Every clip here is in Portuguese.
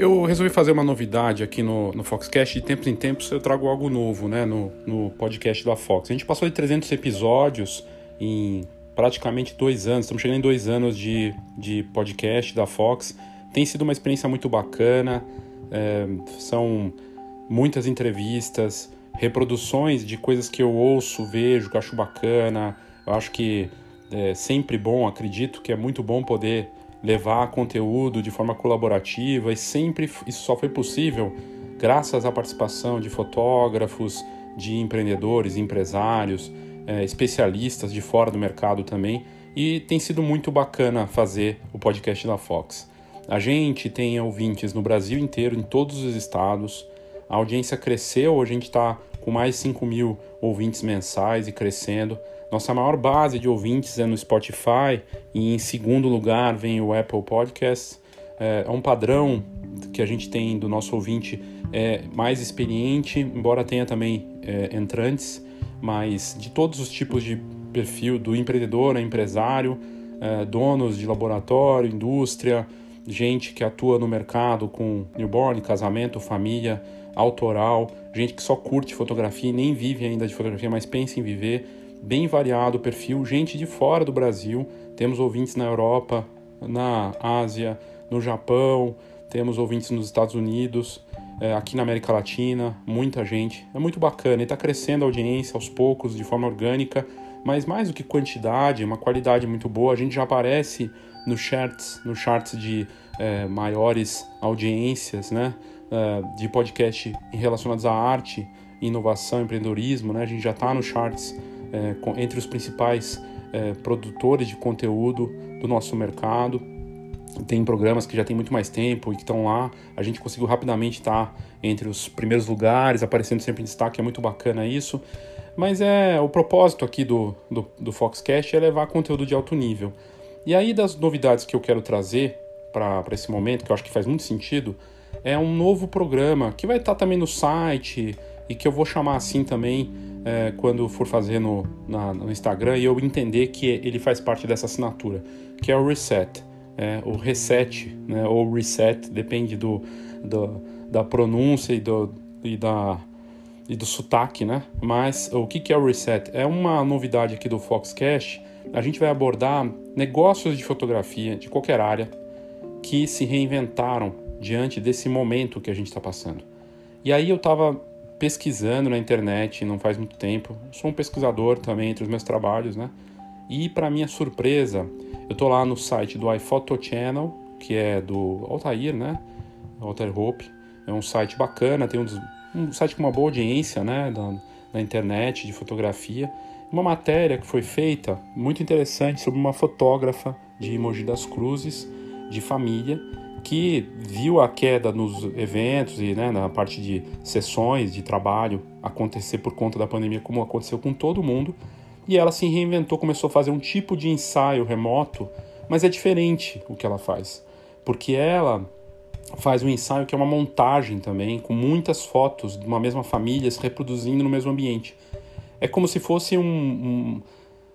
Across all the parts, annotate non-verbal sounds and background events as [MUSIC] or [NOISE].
Eu resolvi fazer uma novidade aqui no, no Foxcast. De tempos em tempos eu trago algo novo né, no, no podcast da Fox. A gente passou de 300 episódios em praticamente dois anos. Estamos chegando em dois anos de, de podcast da Fox. Tem sido uma experiência muito bacana. É, são muitas entrevistas, reproduções de coisas que eu ouço, vejo, que acho bacana. Eu acho que é sempre bom, acredito que é muito bom poder levar conteúdo de forma colaborativa e sempre isso só foi possível graças à participação de fotógrafos, de empreendedores, empresários, é, especialistas de fora do mercado também. E tem sido muito bacana fazer o podcast da Fox. A gente tem ouvintes no Brasil inteiro, em todos os estados. A audiência cresceu, a gente está com mais de 5 mil ouvintes mensais e crescendo. Nossa maior base de ouvintes é no Spotify e em segundo lugar vem o Apple Podcast. É, é um padrão que a gente tem do nosso ouvinte é mais experiente, embora tenha também é, entrantes, mas de todos os tipos de perfil, do empreendedor a empresário, é, donos de laboratório, indústria, gente que atua no mercado com newborn, casamento, família, autoral, gente que só curte fotografia e nem vive ainda de fotografia, mas pensa em viver bem variado o perfil, gente de fora do Brasil, temos ouvintes na Europa, na Ásia, no Japão, temos ouvintes nos Estados Unidos, é, aqui na América Latina, muita gente. É muito bacana e está crescendo a audiência aos poucos, de forma orgânica, mas mais do que quantidade, uma qualidade muito boa. A gente já aparece no charts, no charts de é, maiores audiências, né, é, de podcast relacionados à arte, inovação, empreendedorismo, né? A gente já está no charts é, entre os principais é, produtores de conteúdo do nosso mercado. Tem programas que já tem muito mais tempo e que estão lá. A gente conseguiu rapidamente estar entre os primeiros lugares, aparecendo sempre em destaque, é muito bacana isso. Mas é o propósito aqui do, do, do Foxcast é levar conteúdo de alto nível. E aí, das novidades que eu quero trazer para esse momento, que eu acho que faz muito sentido, é um novo programa que vai estar também no site e que eu vou chamar assim também é, quando for fazer no, na, no Instagram e eu entender que ele faz parte dessa assinatura, que é o reset, é, o reset, né, ou reset, depende do, do da pronúncia e do, e, da, e do sotaque, né? Mas o que, que é o reset? É uma novidade aqui do Foxcast. A gente vai abordar negócios de fotografia de qualquer área que se reinventaram diante desse momento que a gente está passando. E aí eu estava pesquisando na internet não faz muito tempo. sou um pesquisador também entre os meus trabalhos, né? E para minha surpresa, eu tô lá no site do iPhoto Channel, que é do Altair, né? Altair Hope. É um site bacana, tem um, um site com uma boa audiência, né? Da, na internet de fotografia. Uma matéria que foi feita muito interessante sobre uma fotógrafa de Mogi das Cruzes, de família, que viu a queda nos eventos e né, na parte de sessões de trabalho acontecer por conta da pandemia, como aconteceu com todo mundo, e ela se reinventou, começou a fazer um tipo de ensaio remoto, mas é diferente o que ela faz, porque ela faz um ensaio que é uma montagem também, com muitas fotos de uma mesma família se reproduzindo no mesmo ambiente. É como se fosse um, um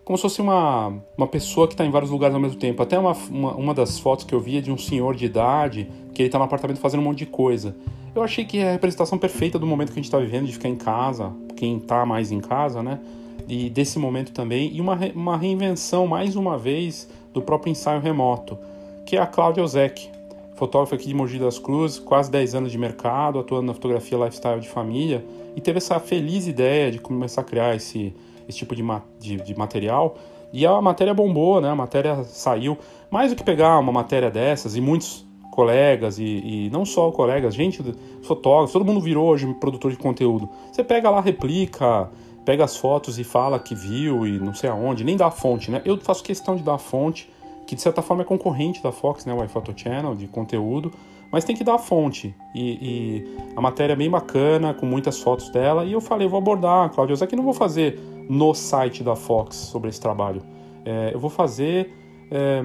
como se fosse uma, uma pessoa que está em vários lugares ao mesmo tempo. Até uma, uma, uma, das fotos que eu vi é de um senhor de idade que ele está no apartamento fazendo um monte de coisa. Eu achei que é a representação perfeita do momento que a gente está vivendo, de ficar em casa, quem está mais em casa, né? E desse momento também. E uma, uma reinvenção, mais uma vez, do próprio ensaio remoto, que é a Cláudia Ozek, fotógrafa aqui de Mogi das Cruzes, quase 10 anos de mercado, atuando na fotografia lifestyle de família, e teve essa feliz ideia de começar a criar esse esse tipo de, de, de material. E a matéria bombou, né? A matéria saiu. Mais do que pegar uma matéria dessas, e muitos colegas, e, e não só colegas, gente, fotógrafos, todo mundo virou hoje produtor de conteúdo. Você pega lá, replica, pega as fotos e fala que viu e não sei aonde, nem dá a fonte, né? Eu faço questão de dar a fonte, que de certa forma é concorrente da Fox, né? O iPhoto Channel, de conteúdo, mas tem que dar a fonte. E, e, a matéria é bem bacana, com muitas fotos dela, e eu falei, vou abordar, Claudio, isso aqui não vou fazer no site da Fox sobre esse trabalho. É, eu vou fazer é,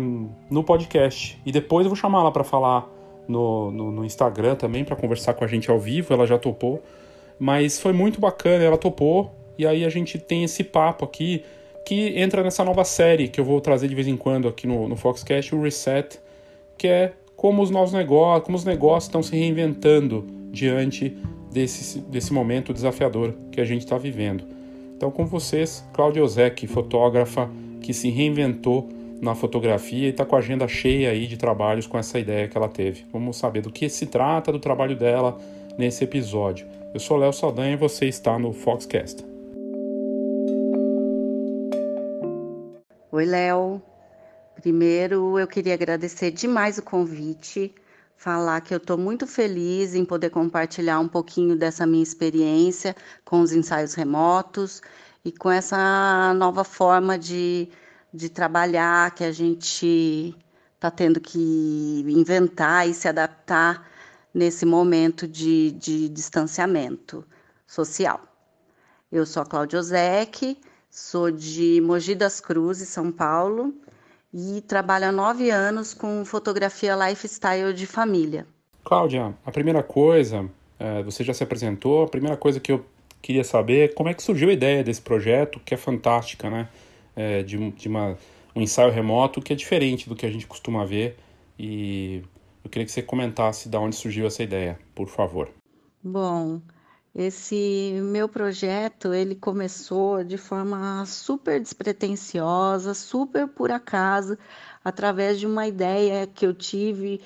no podcast e depois eu vou chamar ela para falar no, no, no, Instagram também para conversar com a gente ao vivo. Ela já topou, mas foi muito bacana. Ela topou e aí a gente tem esse papo aqui que entra nessa nova série que eu vou trazer de vez em quando aqui no, no Foxcast, o Reset, que é como os novos negócios, como os negócios estão se reinventando diante desse, desse momento desafiador que a gente está vivendo. Então, com vocês, Cláudia Ozek, fotógrafa que se reinventou na fotografia e está com a agenda cheia aí de trabalhos com essa ideia que ela teve. Vamos saber do que se trata do trabalho dela nesse episódio. Eu sou Léo Saldanha e você está no Foxcast. Oi, Léo. Primeiro, eu queria agradecer demais o convite, falar que eu estou muito feliz em poder compartilhar um pouquinho dessa minha experiência com os ensaios remotos e com essa nova forma de, de trabalhar que a gente está tendo que inventar e se adaptar nesse momento de, de distanciamento social. Eu sou a Cláudia Ozek, sou de Mogi das Cruzes, São Paulo, e trabalho há nove anos com fotografia lifestyle de família. Cláudia, a primeira coisa, é, você já se apresentou, a primeira coisa que eu queria saber é como é que surgiu a ideia desse projeto, que é fantástica, né? É, de, de uma, um ensaio remoto que é diferente do que a gente costuma ver e eu queria que você comentasse de onde surgiu essa ideia, por favor. Bom, esse meu projeto, ele começou de forma super despretensiosa, super por acaso, através de uma ideia que eu tive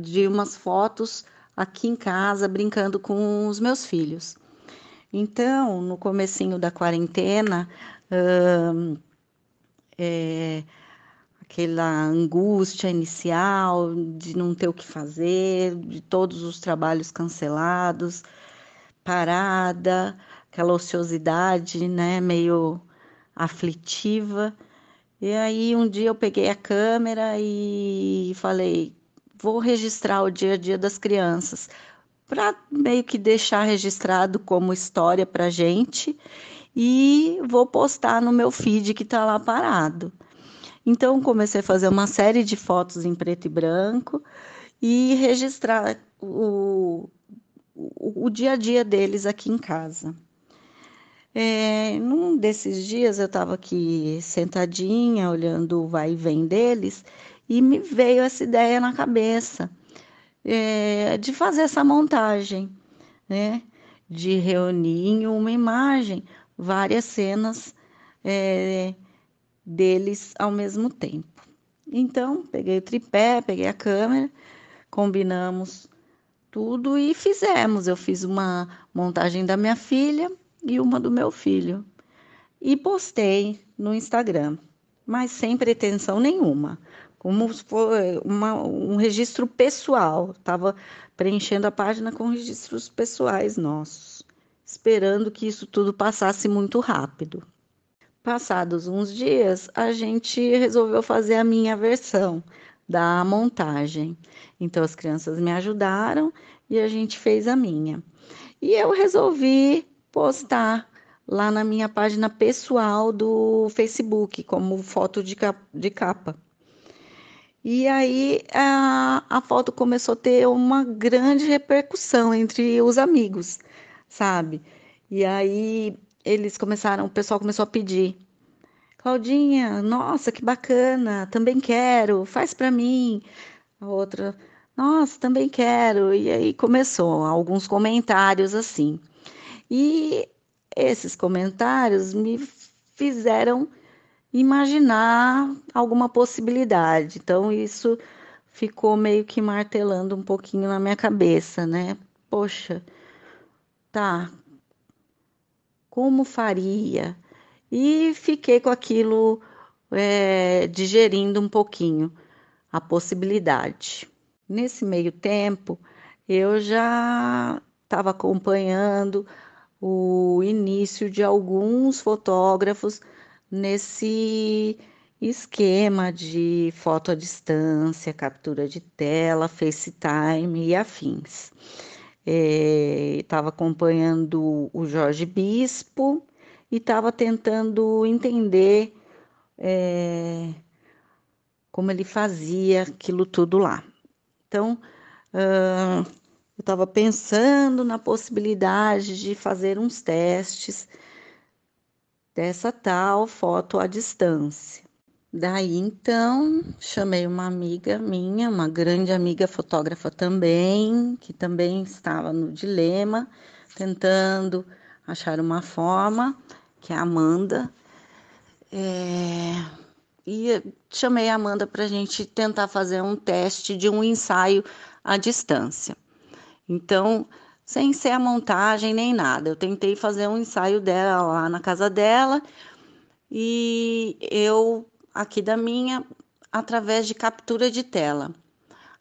de umas fotos aqui em casa, brincando com os meus filhos. Então, no comecinho da quarentena, hum, é, aquela angústia inicial de não ter o que fazer, de todos os trabalhos cancelados, parada, aquela ociosidade, né, meio aflitiva. E aí um dia eu peguei a câmera e falei, vou registrar o dia a dia das crianças, para meio que deixar registrado como história para gente e vou postar no meu feed que está lá parado. Então comecei a fazer uma série de fotos em preto e branco e registrar o, o, o dia a dia deles aqui em casa. É, num desses dias eu estava aqui sentadinha, olhando o vai e vem deles, e me veio essa ideia na cabeça é, de fazer essa montagem, né? De reunir em uma imagem várias cenas é, deles ao mesmo tempo. Então, peguei o tripé, peguei a câmera, combinamos tudo e fizemos. Eu fiz uma montagem da minha filha e uma do meu filho e postei no Instagram, mas sem pretensão nenhuma, como se fosse uma, um registro pessoal. Estava preenchendo a página com registros pessoais nossos, esperando que isso tudo passasse muito rápido. Passados uns dias, a gente resolveu fazer a minha versão da montagem. Então, as crianças me ajudaram e a gente fez a minha. E eu resolvi postar lá na minha página pessoal do Facebook, como foto de capa. E aí a, a foto começou a ter uma grande repercussão entre os amigos, sabe? E aí eles começaram, o pessoal começou a pedir. Claudinha, nossa, que bacana, também quero, faz para mim. A outra, nossa, também quero. E aí começou alguns comentários assim. E esses comentários me fizeram imaginar alguma possibilidade. Então isso ficou meio que martelando um pouquinho na minha cabeça, né? Poxa, tá, como faria? E fiquei com aquilo é, digerindo um pouquinho a possibilidade. Nesse meio tempo, eu já estava acompanhando o início de alguns fotógrafos nesse esquema de foto à distância, captura de tela, FaceTime e afins estava é, acompanhando o Jorge Bispo e estava tentando entender é, como ele fazia aquilo tudo lá. Então, uh, eu estava pensando na possibilidade de fazer uns testes dessa tal foto à distância. Daí então chamei uma amiga minha, uma grande amiga fotógrafa também, que também estava no dilema, tentando achar uma forma, que é a Amanda. É... E chamei a Amanda para a gente tentar fazer um teste de um ensaio à distância. Então, sem ser a montagem nem nada, eu tentei fazer um ensaio dela lá na casa dela e eu aqui da minha através de captura de tela.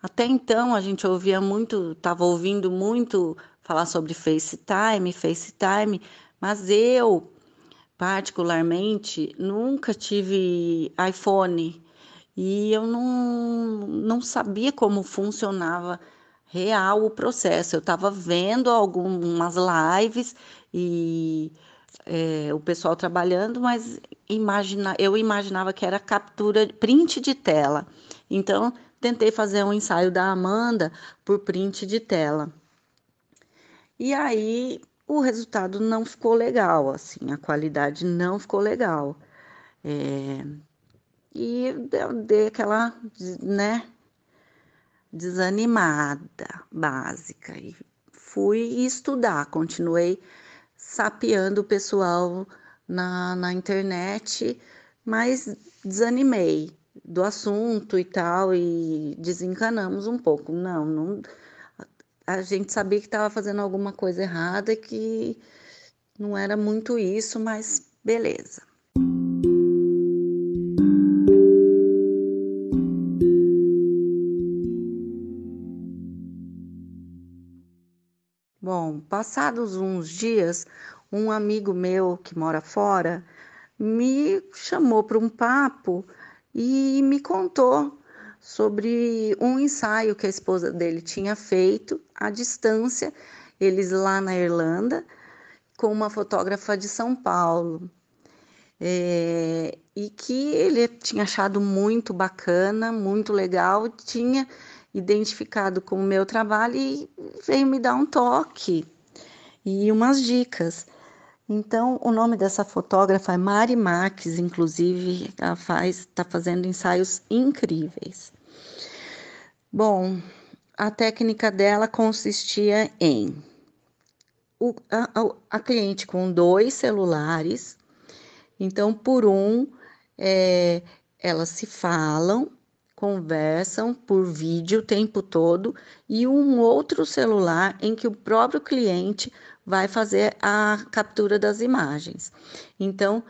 Até então a gente ouvia muito, estava ouvindo muito falar sobre FaceTime, FaceTime, mas eu particularmente nunca tive iPhone e eu não, não sabia como funcionava real o processo. Eu estava vendo algumas lives e é, o pessoal trabalhando, mas imagina, eu imaginava que era captura, print de tela. Então, tentei fazer um ensaio da Amanda por print de tela. E aí, o resultado não ficou legal, assim, a qualidade não ficou legal. É, e dei aquela, né, desanimada, básica. E fui estudar, continuei sapeando o pessoal na, na internet, mas desanimei do assunto e tal, e desencanamos um pouco. Não, não a gente sabia que estava fazendo alguma coisa errada, que não era muito isso, mas beleza. Passados uns dias, um amigo meu que mora fora me chamou para um papo e me contou sobre um ensaio que a esposa dele tinha feito à distância, eles lá na Irlanda, com uma fotógrafa de São Paulo. É, e que ele tinha achado muito bacana, muito legal, tinha identificado com o meu trabalho e veio me dar um toque e umas dicas. Então, o nome dessa fotógrafa é Mari Max, inclusive, ela faz, está fazendo ensaios incríveis. Bom, a técnica dela consistia em o, a, a, cliente com dois celulares, então, por um, é, elas se falam conversam por vídeo o tempo todo e um outro celular em que o próprio cliente vai fazer a captura das imagens. Então,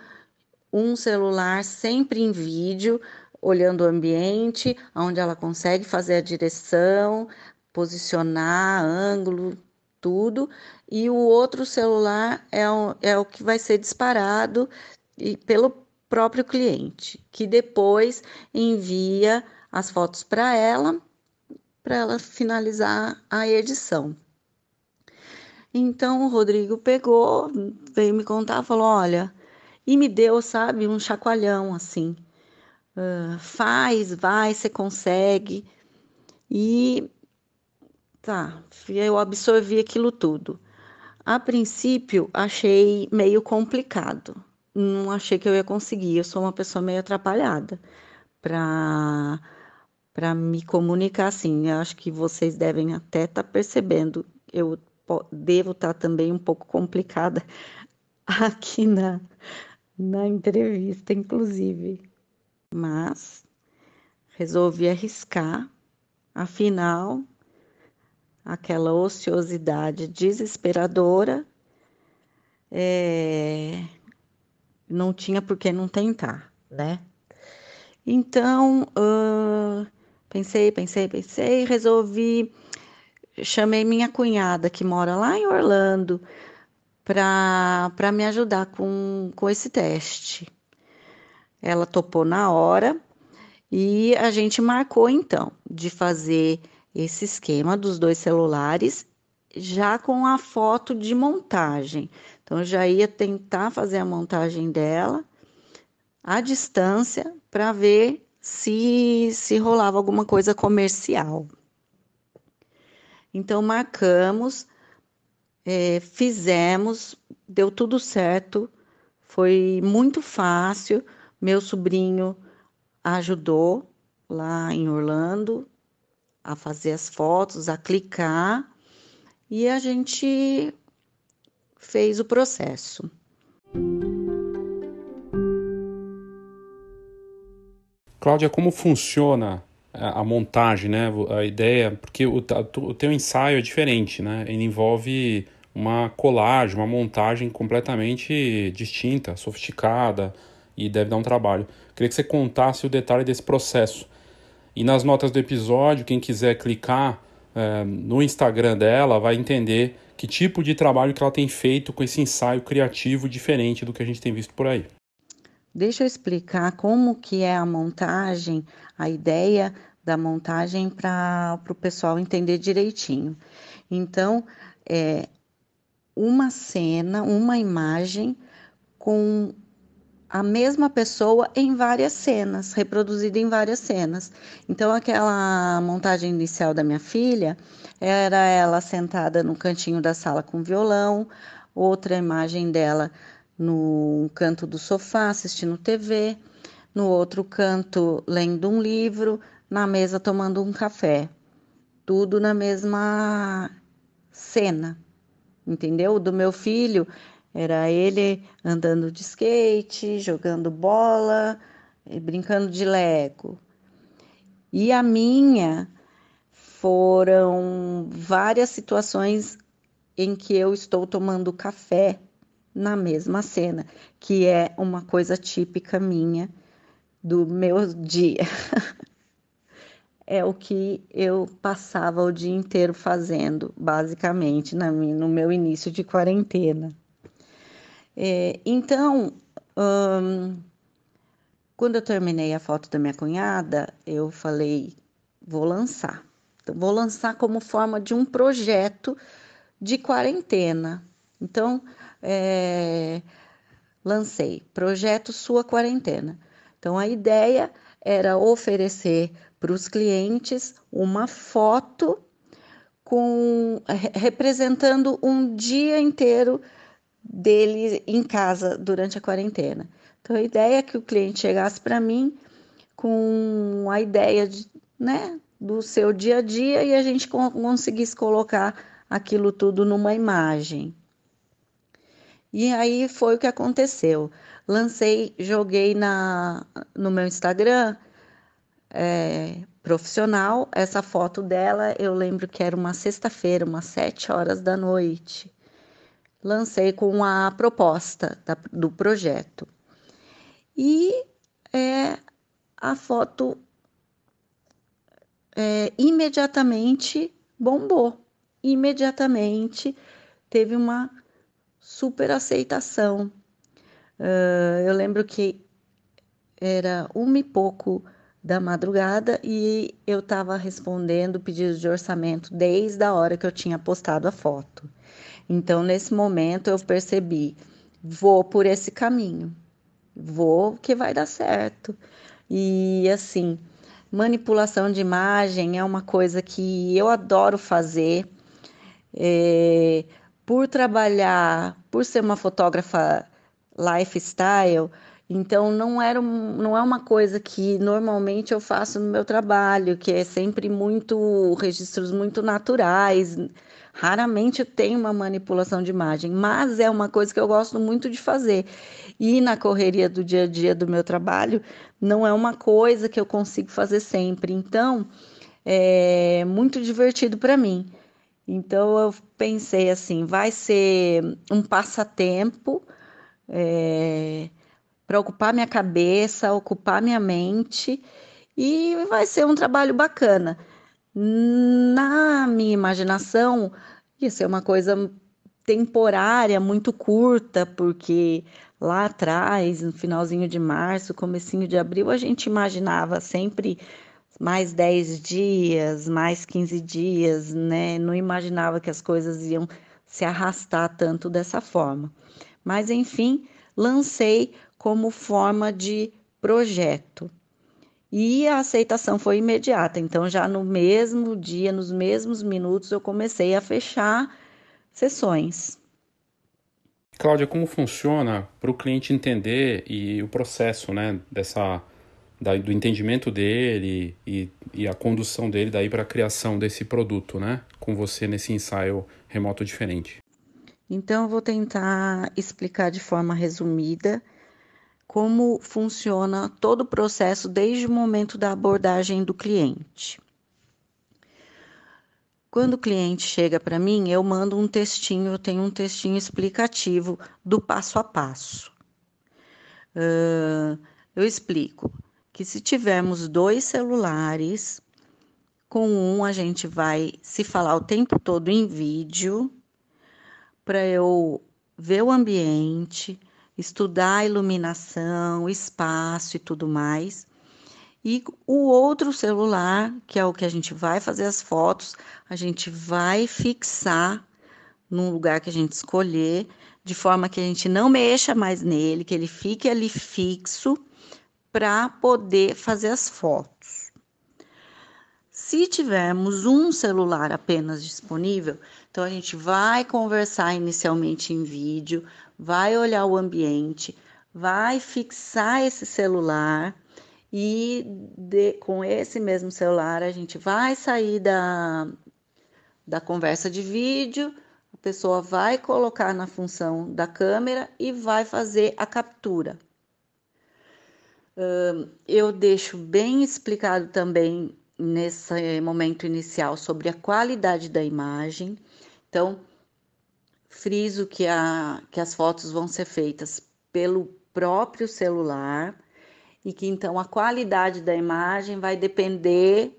um celular sempre em vídeo, olhando o ambiente, onde ela consegue fazer a direção, posicionar, ângulo, tudo, e o outro celular é o, é o que vai ser disparado e, pelo próprio cliente, que depois envia as fotos para ela, para ela finalizar a edição. Então o Rodrigo pegou, veio me contar, falou: olha, e me deu, sabe, um chacoalhão assim. Uh, faz, vai, você consegue. E tá, eu absorvi aquilo tudo. A princípio, achei meio complicado. Não achei que eu ia conseguir. Eu sou uma pessoa meio atrapalhada para para me comunicar assim. Eu acho que vocês devem até estar tá percebendo. Eu devo estar tá também um pouco complicada [LAUGHS] aqui na, na entrevista, inclusive. Mas resolvi arriscar, afinal, aquela ociosidade desesperadora é, não tinha por que não tentar, né? Então, uh, Pensei, pensei, pensei, resolvi. Chamei minha cunhada, que mora lá em Orlando, para me ajudar com, com esse teste. Ela topou na hora e a gente marcou então de fazer esse esquema dos dois celulares já com a foto de montagem. Então, eu já ia tentar fazer a montagem dela à distância para ver se, se rolava alguma coisa comercial. Então, marcamos, é, fizemos, deu tudo certo, foi muito fácil. Meu sobrinho ajudou lá em Orlando a fazer as fotos, a clicar e a gente fez o processo. Cláudia, como funciona a, montagem, né? A ideia, porque o, o teu ensaio é diferente, né? Ele envolve uma colagem, uma montagem completamente distinta, sofisticada e deve dar um trabalho. Queria que você contasse o detalhe desse processo. E nas notas do episódio, quem quiser clicar é, no Instagram dela vai entender que tipo de trabalho que ela tem feito com esse ensaio criativo diferente do que a gente tem visto por aí. Deixa eu explicar como que é a montagem, a ideia da montagem para o pessoal entender direitinho. Então, é uma cena, uma imagem com a mesma pessoa em várias cenas, reproduzida em várias cenas. Então, aquela montagem inicial da minha filha era ela sentada no cantinho da sala com violão, outra imagem dela no canto do sofá assistindo TV, no outro canto lendo um livro, na mesa tomando um café. Tudo na mesma cena, entendeu? Do meu filho era ele andando de skate, jogando bola, brincando de lego. E a minha foram várias situações em que eu estou tomando café na mesma cena, que é uma coisa típica minha do meu dia. [LAUGHS] é o que eu passava o dia inteiro fazendo, basicamente, na, no meu início de quarentena. É, então, hum, quando eu terminei a foto da minha cunhada, eu falei: vou lançar. Então, vou lançar como forma de um projeto de quarentena. Então, é, lancei Projeto Sua Quarentena. Então, a ideia era oferecer para os clientes uma foto com representando um dia inteiro dele em casa durante a quarentena. Então, a ideia é que o cliente chegasse para mim com a ideia de, né, do seu dia a dia e a gente conseguisse colocar aquilo tudo numa imagem. E aí foi o que aconteceu. Lancei, joguei na, no meu Instagram é, profissional essa foto dela. Eu lembro que era uma sexta-feira, umas sete horas da noite. Lancei com a proposta da, do projeto. E é, a foto é, imediatamente bombou. Imediatamente teve uma super aceitação. Uh, eu lembro que era uma e pouco da madrugada e eu estava respondendo pedidos de orçamento desde a hora que eu tinha postado a foto. Então, nesse momento, eu percebi: vou por esse caminho, vou que vai dar certo. E assim, manipulação de imagem é uma coisa que eu adoro fazer. É, por trabalhar, por ser uma fotógrafa lifestyle, então não era não é uma coisa que normalmente eu faço no meu trabalho, que é sempre muito registros muito naturais. Raramente eu tenho uma manipulação de imagem, mas é uma coisa que eu gosto muito de fazer. E na correria do dia a dia do meu trabalho, não é uma coisa que eu consigo fazer sempre. Então, é muito divertido para mim. Então eu pensei assim, vai ser um passatempo é, para ocupar minha cabeça, ocupar minha mente e vai ser um trabalho bacana. Na minha imaginação, ia ser uma coisa temporária, muito curta, porque lá atrás, no finalzinho de março, comecinho de abril, a gente imaginava sempre mais 10 dias, mais 15 dias, né? Não imaginava que as coisas iam se arrastar tanto dessa forma. Mas, enfim, lancei como forma de projeto. E a aceitação foi imediata. Então, já no mesmo dia, nos mesmos minutos, eu comecei a fechar sessões. Cláudia, como funciona para o cliente entender e o processo né, dessa da, do entendimento dele e, e a condução dele daí para a criação desse produto, né? Com você nesse ensaio remoto diferente. Então, eu vou tentar explicar de forma resumida como funciona todo o processo desde o momento da abordagem do cliente. Quando o cliente chega para mim, eu mando um textinho, eu tenho um textinho explicativo do passo a passo. Uh, eu explico que se tivermos dois celulares, com um a gente vai se falar o tempo todo em vídeo, para eu ver o ambiente, estudar a iluminação, espaço e tudo mais. E o outro celular, que é o que a gente vai fazer as fotos, a gente vai fixar num lugar que a gente escolher, de forma que a gente não mexa mais nele, que ele fique ali fixo para poder fazer as fotos. Se tivermos um celular apenas disponível, então a gente vai conversar inicialmente em vídeo, vai olhar o ambiente, vai fixar esse celular e de, com esse mesmo celular a gente vai sair da, da conversa de vídeo, a pessoa vai colocar na função da câmera e vai fazer a captura eu deixo bem explicado também nesse momento inicial sobre a qualidade da imagem. Então, friso que, a, que as fotos vão ser feitas pelo próprio celular e que então a qualidade da imagem vai depender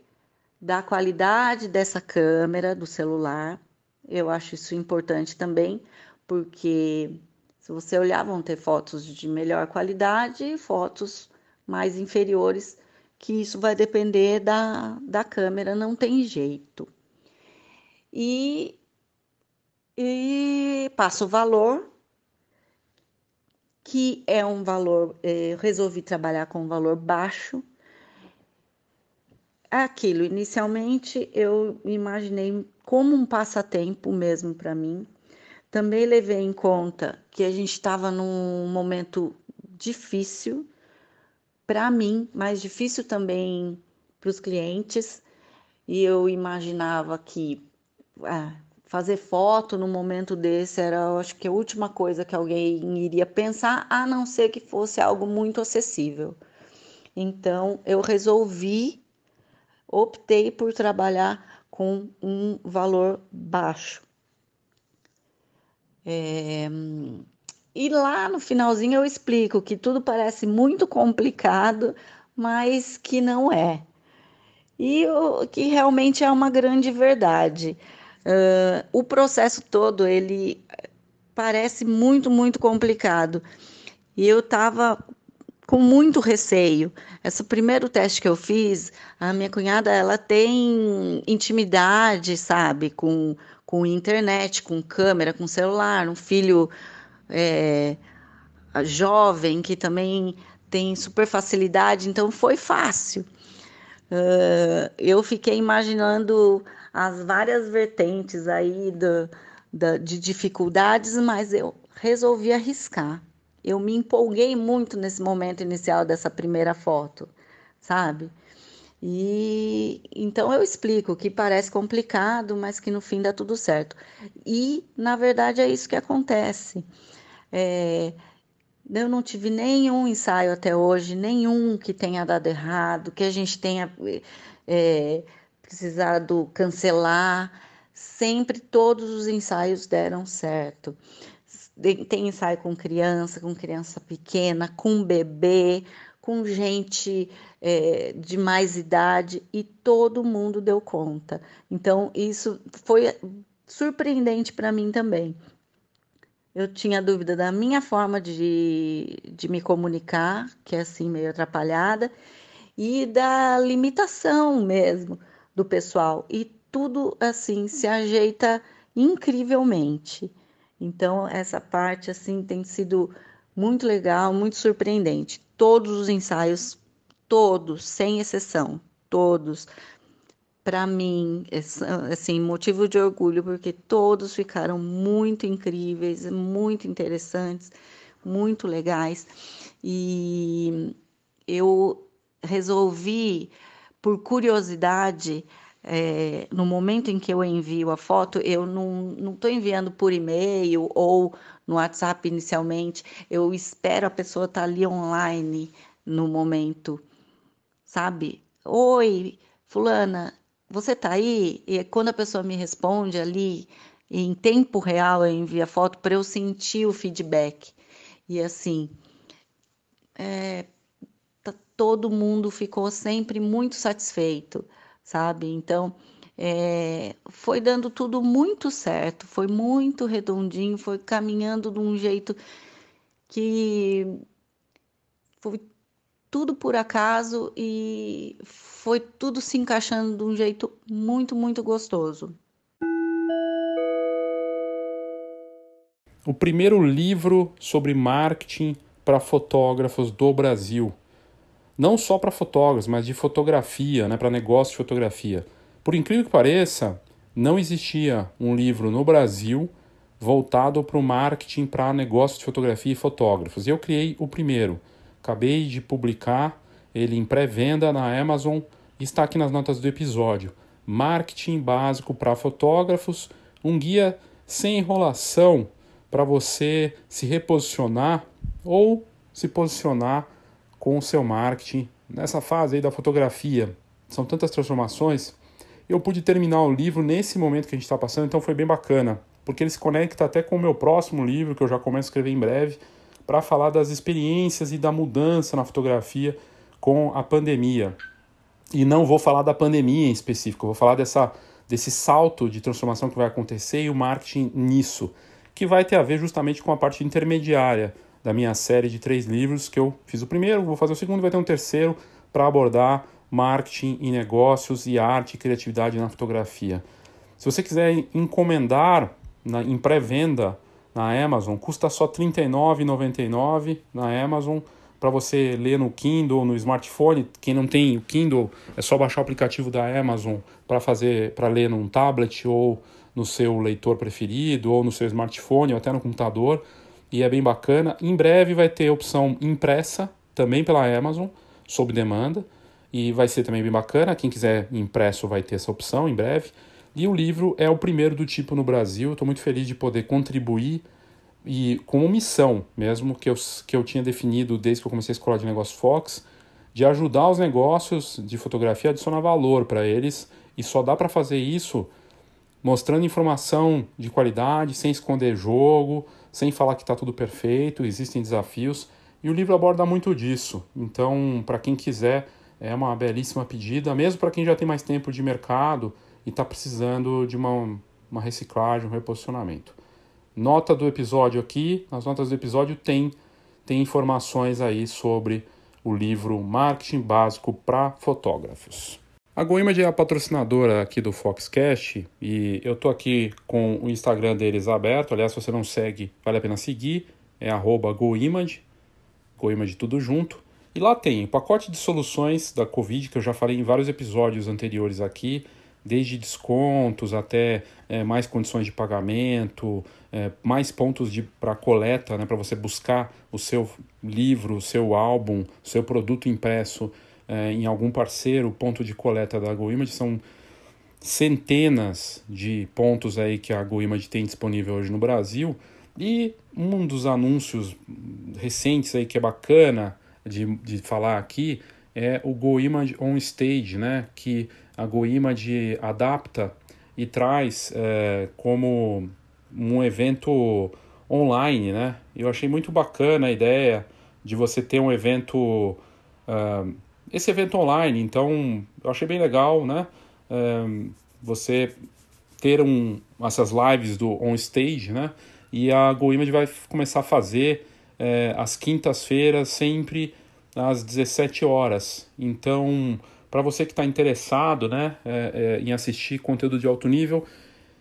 da qualidade dessa câmera do celular. Eu acho isso importante também, porque se você olhar, vão ter fotos de melhor qualidade e fotos mais inferiores, que isso vai depender da, da câmera, não tem jeito. E, e passa o valor, que é um valor, é, resolvi trabalhar com um valor baixo. Aquilo, inicialmente eu imaginei como um passatempo mesmo para mim. Também levei em conta que a gente estava num momento difícil para mim, mais difícil também para os clientes. E eu imaginava que é, fazer foto no momento desse era, acho que a última coisa que alguém iria pensar, a não ser que fosse algo muito acessível. Então, eu resolvi, optei por trabalhar com um valor baixo. É, e lá no finalzinho eu explico que tudo parece muito complicado, mas que não é. E o, que realmente é uma grande verdade. Uh, o processo todo ele parece muito, muito complicado. E eu estava com muito receio. Esse primeiro teste que eu fiz, a minha cunhada ela tem intimidade, sabe, com, com internet, com câmera, com celular, um filho é, jovem que também tem super facilidade, então foi fácil. Uh, eu fiquei imaginando as várias vertentes aí do, do, de dificuldades, mas eu resolvi arriscar. Eu me empolguei muito nesse momento inicial dessa primeira foto, sabe? E então eu explico que parece complicado, mas que no fim dá tudo certo. E na verdade é isso que acontece. É, eu não tive nenhum ensaio até hoje, nenhum que tenha dado errado, que a gente tenha é, precisado cancelar. Sempre todos os ensaios deram certo. Tem ensaio com criança, com criança pequena, com bebê, com gente é, de mais idade e todo mundo deu conta. Então, isso foi surpreendente para mim também. Eu tinha dúvida da minha forma de, de me comunicar, que é assim meio atrapalhada, e da limitação mesmo do pessoal. E tudo assim se ajeita incrivelmente. Então, essa parte assim tem sido muito legal, muito surpreendente. Todos os ensaios, todos, sem exceção, todos para mim, assim, motivo de orgulho, porque todos ficaram muito incríveis, muito interessantes, muito legais. E eu resolvi, por curiosidade, é, no momento em que eu envio a foto, eu não estou enviando por e-mail ou no WhatsApp inicialmente, eu espero a pessoa estar tá ali online no momento, sabe? Oi, Fulana, você tá aí? E quando a pessoa me responde ali, em tempo real, eu envio a foto para eu sentir o feedback. E assim, é, tá, todo mundo ficou sempre muito satisfeito, sabe? Então, é, foi dando tudo muito certo, foi muito redondinho, foi caminhando de um jeito que foi tudo por acaso e foi tudo se encaixando de um jeito muito, muito gostoso. O primeiro livro sobre marketing para fotógrafos do Brasil. Não só para fotógrafos, mas de fotografia, né, para negócio de fotografia. Por incrível que pareça, não existia um livro no Brasil voltado para o marketing para negócio de fotografia e fotógrafos. E eu criei o primeiro. Acabei de publicar ele em pré-venda na Amazon está aqui nas notas do episódio. Marketing básico para fotógrafos, um guia sem enrolação para você se reposicionar ou se posicionar com o seu marketing nessa fase aí da fotografia. São tantas transformações. Eu pude terminar o livro nesse momento que a gente está passando, então foi bem bacana, porque ele se conecta até com o meu próximo livro, que eu já começo a escrever em breve, para falar das experiências e da mudança na fotografia com a pandemia. E não vou falar da pandemia em específico, vou falar dessa, desse salto de transformação que vai acontecer e o marketing nisso, que vai ter a ver justamente com a parte intermediária da minha série de três livros, que eu fiz o primeiro, vou fazer o segundo, vai ter um terceiro para abordar marketing e negócios e arte e criatividade na fotografia. Se você quiser encomendar na, em pré-venda na Amazon, custa só R$ 39,99 na Amazon para você ler no Kindle ou no smartphone. Quem não tem o Kindle, é só baixar o aplicativo da Amazon para fazer para ler num tablet ou no seu leitor preferido ou no seu smartphone ou até no computador. E é bem bacana. Em breve vai ter opção impressa também pela Amazon, sob demanda. E vai ser também bem bacana. Quem quiser impresso vai ter essa opção em breve. E o livro é o primeiro do tipo no Brasil. Estou muito feliz de poder contribuir e com missão mesmo que eu, que eu tinha definido desde que eu comecei a escola de negócios Fox, de ajudar os negócios de fotografia a adicionar valor para eles. E só dá para fazer isso mostrando informação de qualidade, sem esconder jogo, sem falar que está tudo perfeito, existem desafios. E o livro aborda muito disso. Então, para quem quiser, é uma belíssima pedida, mesmo para quem já tem mais tempo de mercado e está precisando de uma, uma reciclagem, um reposicionamento. Nota do episódio aqui, nas notas do episódio tem, tem informações aí sobre o livro Marketing Básico para Fotógrafos. A GoImage é a patrocinadora aqui do Foxcast e eu tô aqui com o Instagram deles aberto. Aliás, se você não segue, vale a pena seguir. É GoImage, GoImage tudo junto. E lá tem o pacote de soluções da Covid, que eu já falei em vários episódios anteriores aqui desde descontos até é, mais condições de pagamento, é, mais pontos para coleta, né, para você buscar o seu livro, o seu álbum, o seu produto impresso é, em algum parceiro, ponto de coleta da GoImage. São centenas de pontos aí que a GoImage tem disponível hoje no Brasil. E um dos anúncios recentes aí que é bacana de, de falar aqui é o GoImage On Stage, né, que a GoImage adapta e traz é, como um evento online, né? Eu achei muito bacana a ideia de você ter um evento, uh, esse evento online. Então, eu achei bem legal, né? Uh, você ter um, essas lives do on stage, né? E a GoImage vai começar a fazer uh, às quintas-feiras sempre às 17 horas. Então, para você que está interessado né, é, é, em assistir conteúdo de alto nível,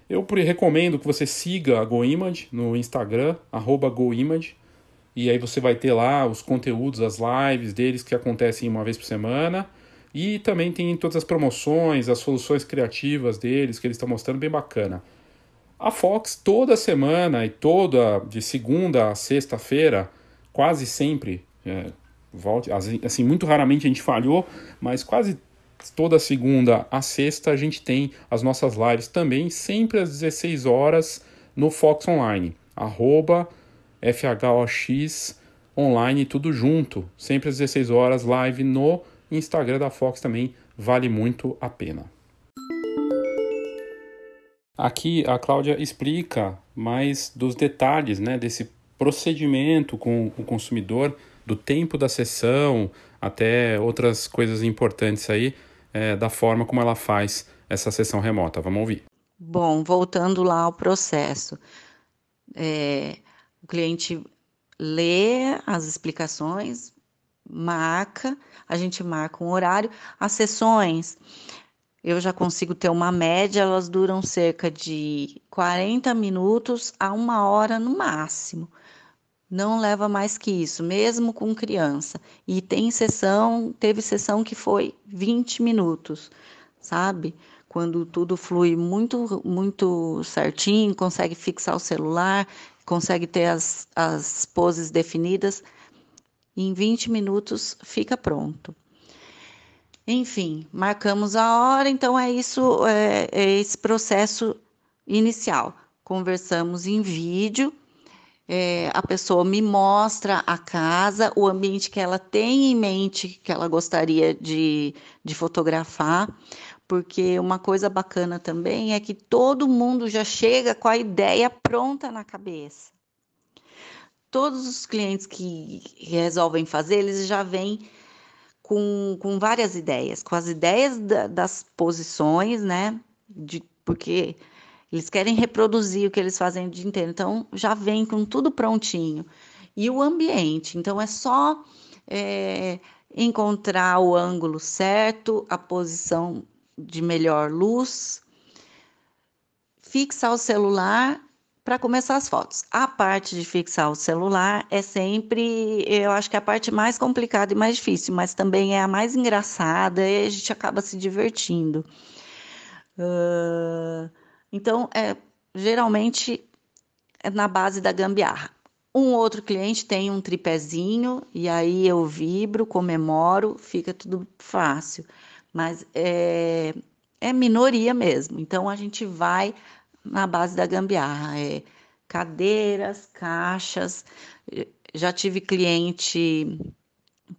eu recomendo que você siga a GoImage no Instagram, GoImage, e aí você vai ter lá os conteúdos, as lives deles que acontecem uma vez por semana. E também tem todas as promoções, as soluções criativas deles que eles estão mostrando, bem bacana. A Fox toda semana e toda de segunda a sexta-feira, quase sempre, é, Volte, assim, muito raramente a gente falhou, mas quase toda segunda a sexta a gente tem as nossas lives também, sempre às 16 horas no Fox Online, arroba FHOX online, tudo junto, sempre às 16 horas, live no Instagram da Fox também, vale muito a pena. Aqui a Cláudia explica mais dos detalhes né, desse procedimento com o consumidor, do tempo da sessão, até outras coisas importantes aí, é, da forma como ela faz essa sessão remota. Vamos ouvir. Bom, voltando lá ao processo. É, o cliente lê as explicações, marca, a gente marca um horário. As sessões, eu já consigo ter uma média, elas duram cerca de 40 minutos a uma hora no máximo. Não leva mais que isso, mesmo com criança. E tem sessão, teve sessão que foi 20 minutos, sabe? Quando tudo flui muito, muito certinho, consegue fixar o celular, consegue ter as, as poses definidas, em 20 minutos fica pronto. Enfim, marcamos a hora, então é isso, é, é esse processo inicial. Conversamos em vídeo, é, a pessoa me mostra a casa, o ambiente que ela tem em mente que ela gostaria de, de fotografar, porque uma coisa bacana também é que todo mundo já chega com a ideia pronta na cabeça. Todos os clientes que resolvem fazer, eles já vêm com, com várias ideias, com as ideias da, das posições, né? De, porque eles querem reproduzir o que eles fazem o dia inteiro, então já vem com tudo prontinho. E o ambiente, então é só é, encontrar o ângulo certo, a posição de melhor luz, fixar o celular para começar as fotos. A parte de fixar o celular é sempre, eu acho que é a parte mais complicada e mais difícil, mas também é a mais engraçada e a gente acaba se divertindo. Uh, então, é, geralmente é na base da gambiarra. Um outro cliente tem um tripézinho e aí eu vibro, comemoro, fica tudo fácil. Mas é, é minoria mesmo. Então a gente vai na base da gambiarra. É cadeiras, caixas. Já tive cliente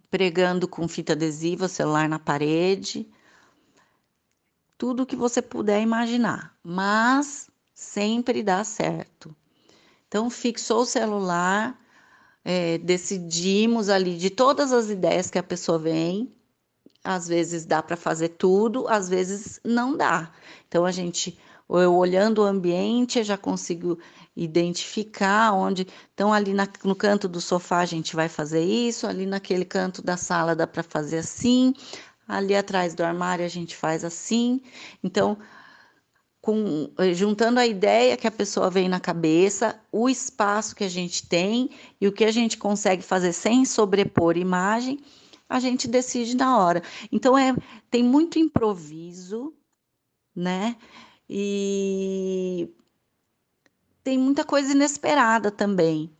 pregando com fita adesiva, celular na parede tudo que você puder imaginar, mas sempre dá certo. Então, fixou o celular, é, decidimos ali de todas as ideias que a pessoa vem. Às vezes dá para fazer tudo, às vezes não dá. Então, a gente, eu olhando o ambiente, eu já consigo identificar onde. Então, ali na, no canto do sofá a gente vai fazer isso, ali naquele canto da sala dá para fazer assim, ali atrás do armário a gente faz assim. Então, com, eh, juntando a ideia que a pessoa vem na cabeça, o espaço que a gente tem e o que a gente consegue fazer sem sobrepor imagem, a gente decide na hora. Então é tem muito improviso, né? E tem muita coisa inesperada também.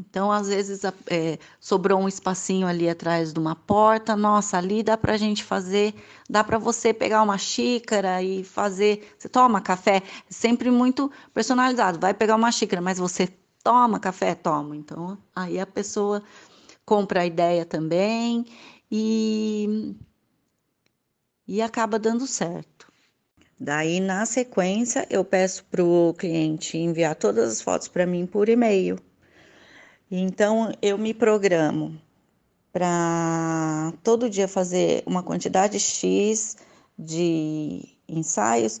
Então, às vezes, é, sobrou um espacinho ali atrás de uma porta. Nossa, ali dá para a gente fazer, dá para você pegar uma xícara e fazer. Você toma café, é sempre muito personalizado. Vai pegar uma xícara, mas você toma café? Toma. Então, aí a pessoa compra a ideia também e, e acaba dando certo. Daí, na sequência, eu peço para o cliente enviar todas as fotos para mim por e-mail então eu me programo para todo dia fazer uma quantidade X de ensaios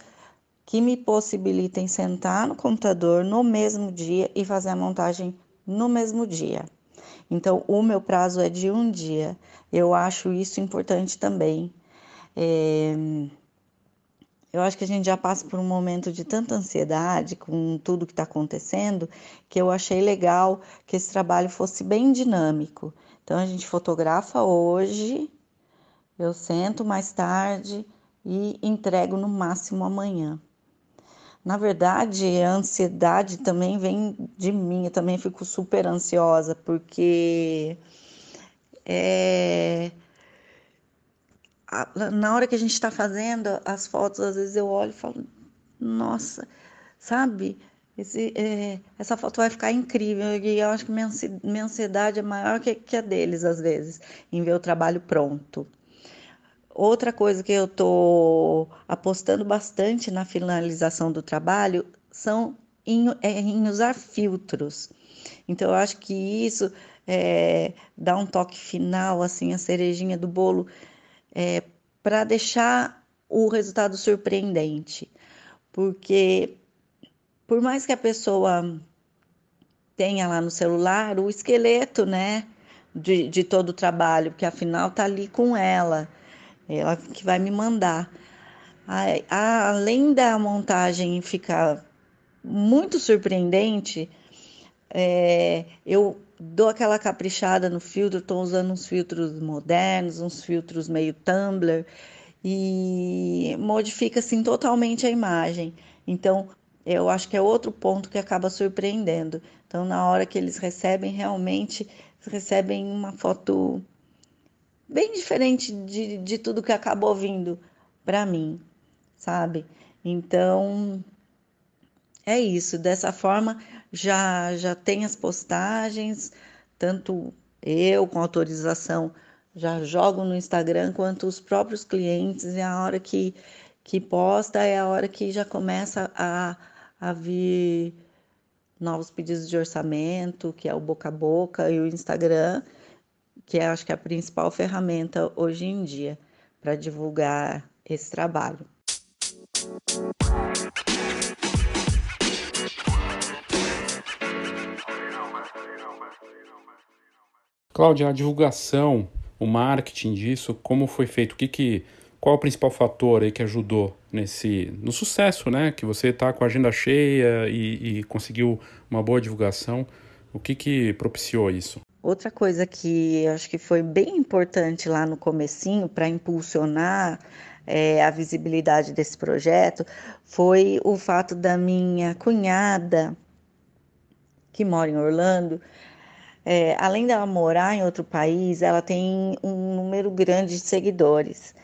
que me possibilitem sentar no computador no mesmo dia e fazer a montagem no mesmo dia. Então, o meu prazo é de um dia. Eu acho isso importante também. É, eu acho que a gente já passa por um momento de tanta ansiedade com tudo que está acontecendo, que eu achei legal que esse trabalho fosse bem dinâmico. Então a gente fotografa hoje, eu sento mais tarde e entrego no máximo amanhã. Na verdade, a ansiedade também vem de mim, eu também fico super ansiosa, porque é... na hora que a gente está fazendo as fotos, às vezes eu olho e falo, nossa, sabe? Esse, é, essa foto vai ficar incrível e eu acho que minha, ansiedade é maior que, que a deles, às vezes, em ver o trabalho pronto. Outra coisa que eu estou apostando bastante na finalização do trabalho são em, é, em usar filtros. Então, eu acho que isso é, dá um toque final, assim, a cerejinha do bolo, é, para deixar o resultado surpreendente. Porque por mais que a pessoa tenha lá no celular o esqueleto, né, de, de todo o trabalho, porque afinal tá ali com ela, ela que vai me mandar. Além da montagem ficar muito surpreendente, é, eu dou aquela caprichada no filtro, estou usando uns filtros modernos, uns filtros meio Tumblr, e modifica assim totalmente a imagem. Então, eu acho que é outro ponto que acaba surpreendendo. Então, na hora que eles recebem, realmente recebem uma foto bem diferente de, de tudo que acabou vindo para mim, sabe? Então, é isso. Dessa forma, já, já tem as postagens, tanto eu com autorização já jogo no Instagram, quanto os próprios clientes, e a hora que, que posta é a hora que já começa a a vir novos pedidos de orçamento, que é o boca a boca, e o Instagram, que é, acho que é a principal ferramenta hoje em dia para divulgar esse trabalho. Cláudia, a divulgação, o marketing disso, como foi feito? O que, que qual é o principal fator aí que ajudou nesse no sucesso, né? Que você está com a agenda cheia e, e, conseguiu uma boa divulgação. O que que propiciou isso? Outra coisa que acho que foi bem importante lá no comecinho para impulsionar é, a visibilidade desse projeto foi o fato da minha cunhada que mora em Orlando é, além dela morar em outro país, ela tem um número grande de seguidores.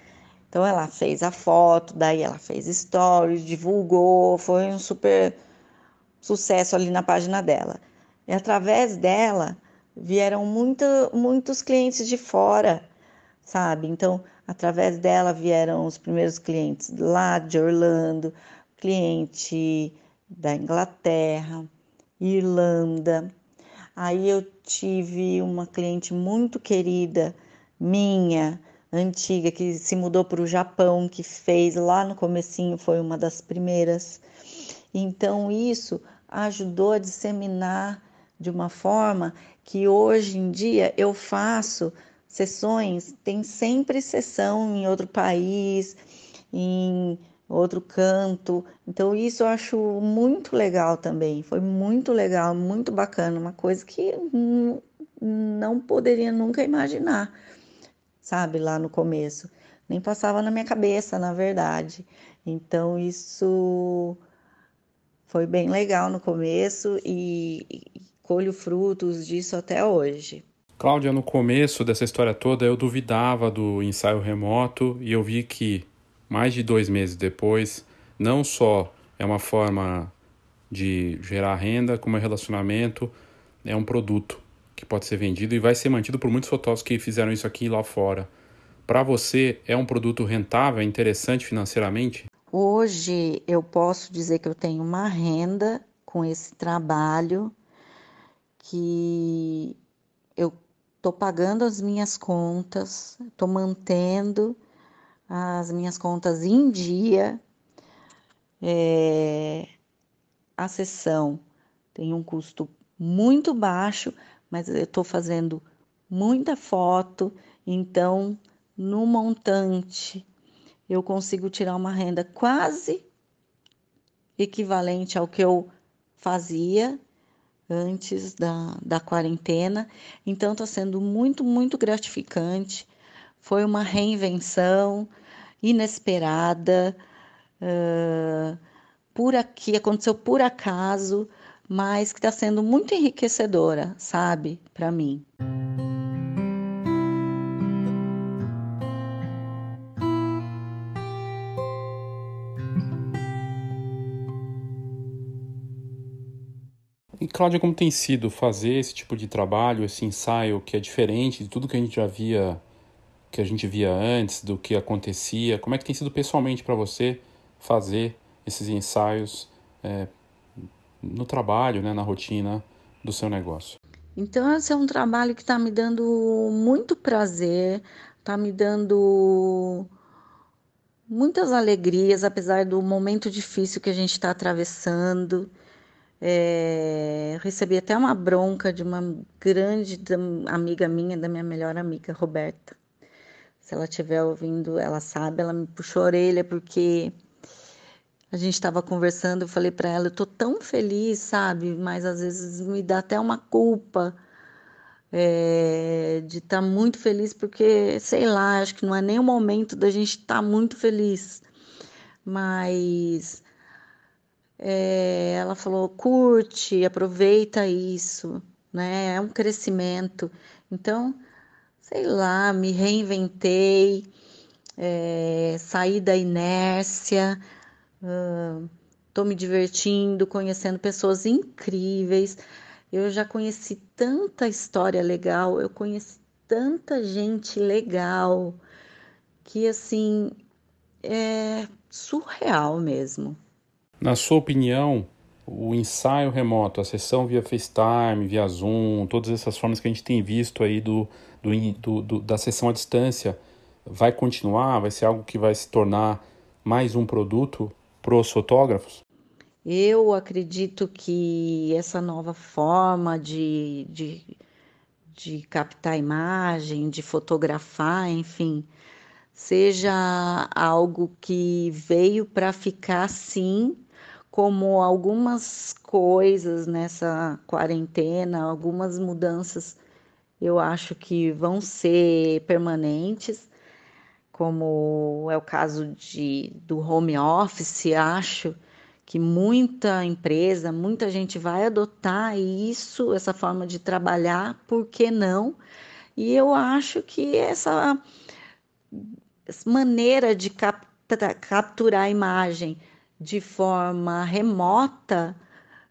Então ela fez a foto, daí ela fez stories, divulgou, foi um super sucesso ali na página dela. E através dela vieram muito, muitos clientes de fora, sabe? Então, através dela vieram os primeiros clientes lá de Orlando, cliente da Inglaterra, Irlanda. Aí eu tive uma cliente muito querida minha, antiga que se mudou para o Japão, que fez lá no comecinho, foi uma das primeiras. Então isso ajudou a disseminar de uma forma que hoje em dia eu faço sessões, tem sempre sessão em outro país, em outro canto. Então isso eu acho muito legal também. Foi muito legal, muito bacana, uma coisa que não poderia nunca imaginar sabe, lá no começo. Nem passava na minha cabeça, na verdade. Então, isso foi bem legal no começo e, e colho frutos disso até hoje. Cláudia, no começo dessa história toda, eu duvidava do ensaio remoto e eu vi que mais de dois meses depois, não só é uma forma de gerar renda, como é relacionamento, é um produto que pode ser vendido e vai ser mantido por muitos fotógrafos que fizeram isso aqui e lá fora. Para você, é um produto rentável, é interessante financeiramente? Hoje eu posso dizer que eu tenho uma renda com esse trabalho que eu estou pagando as minhas contas, estou mantendo as minhas contas em dia. É, a sessão tem um custo muito baixo, mas eu estou fazendo muita foto, então no montante eu consigo tirar uma renda quase equivalente ao que eu fazia antes da, da quarentena. Então está sendo muito, muito gratificante. Foi uma reinvenção inesperada, uh, por aqui, aconteceu por acaso, mas que está sendo muito enriquecedora, sabe, para mim. E Cláudia, como tem sido fazer esse tipo de trabalho, esse ensaio que é diferente de tudo que a gente já havia que a gente via antes, do que acontecia? Como é que tem sido pessoalmente para você fazer esses ensaios é, no trabalho, né, na rotina do seu negócio? Então, esse é um trabalho que está me dando muito prazer, está me dando muitas alegrias, apesar do momento difícil que a gente está atravessando. É, recebi até uma bronca de uma grande amiga minha, da minha melhor amiga, Roberta. Se ela estiver ouvindo, ela sabe, ela me puxou a orelha porque a gente estava conversando, eu falei para ela, eu tô tão feliz, sabe? Mas às vezes me dá até uma culpa é, de estar tá muito feliz, porque, sei lá, acho que não é nem o momento da gente estar tá muito feliz. Mas é, ela falou, curte, aproveita isso, né? É um crescimento. Então, sei lá, me reinventei, é, saí da inércia, Estou uh, me divertindo, conhecendo pessoas incríveis. Eu já conheci tanta história legal, eu conheci tanta gente legal que assim é surreal mesmo. Na sua opinião, o ensaio remoto, a sessão via FaceTime, via Zoom, todas essas formas que a gente tem visto aí do, do, do, da sessão à distância, vai continuar? Vai ser algo que vai se tornar mais um produto para os fotógrafos? Eu acredito que essa nova forma de, de, de captar imagem, de fotografar, enfim, seja algo que veio para ficar sim, como algumas coisas nessa quarentena, algumas mudanças eu acho que vão ser permanentes como é o caso de, do home office, acho que muita empresa, muita gente vai adotar isso, essa forma de trabalhar, por que não? E eu acho que essa maneira de capturar a imagem de forma remota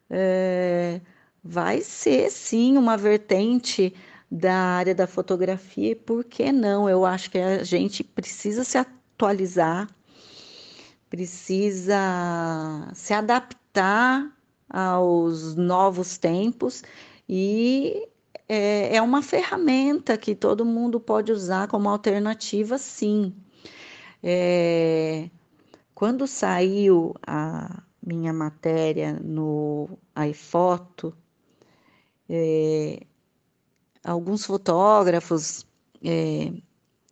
é, vai ser sim uma vertente da área da fotografia e por que não? Eu acho que a gente precisa se atualizar, precisa se adaptar aos novos tempos e é, é uma ferramenta que todo mundo pode usar como alternativa, sim. É, quando saiu a minha matéria no iPhoto, é, alguns fotógrafos é,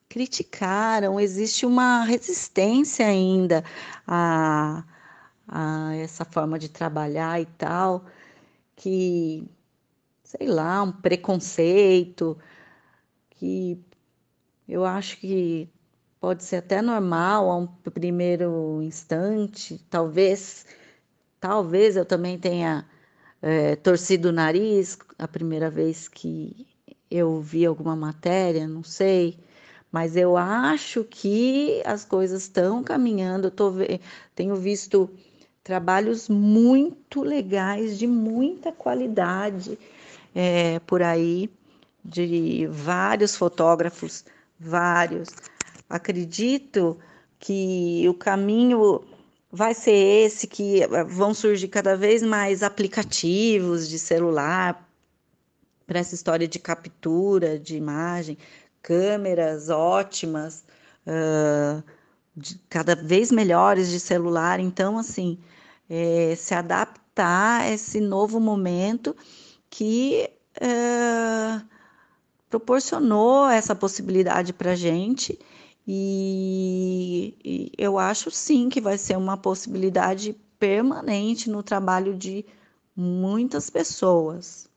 criticaram, existe uma resistência ainda a, a essa forma de trabalhar e tal, que, sei lá, um preconceito, que eu acho que pode ser até normal a um primeiro instante, talvez, talvez eu também tenha é, torcido o nariz a primeira vez que eu vi alguma matéria, não sei, mas eu acho que as coisas estão caminhando. Eu tô, tenho visto trabalhos muito legais, de muita qualidade é, por aí, de vários fotógrafos, vários. Acredito que o caminho vai ser esse, que vão surgir cada vez mais aplicativos de celular para essa história de captura de imagem, câmeras ótimas, uh, de, cada vez melhores de celular. Então, assim, é, se adaptar a esse novo momento que uh, proporcionou essa possibilidade para a gente. E, e eu acho sim que vai ser uma possibilidade permanente no trabalho de muitas pessoas.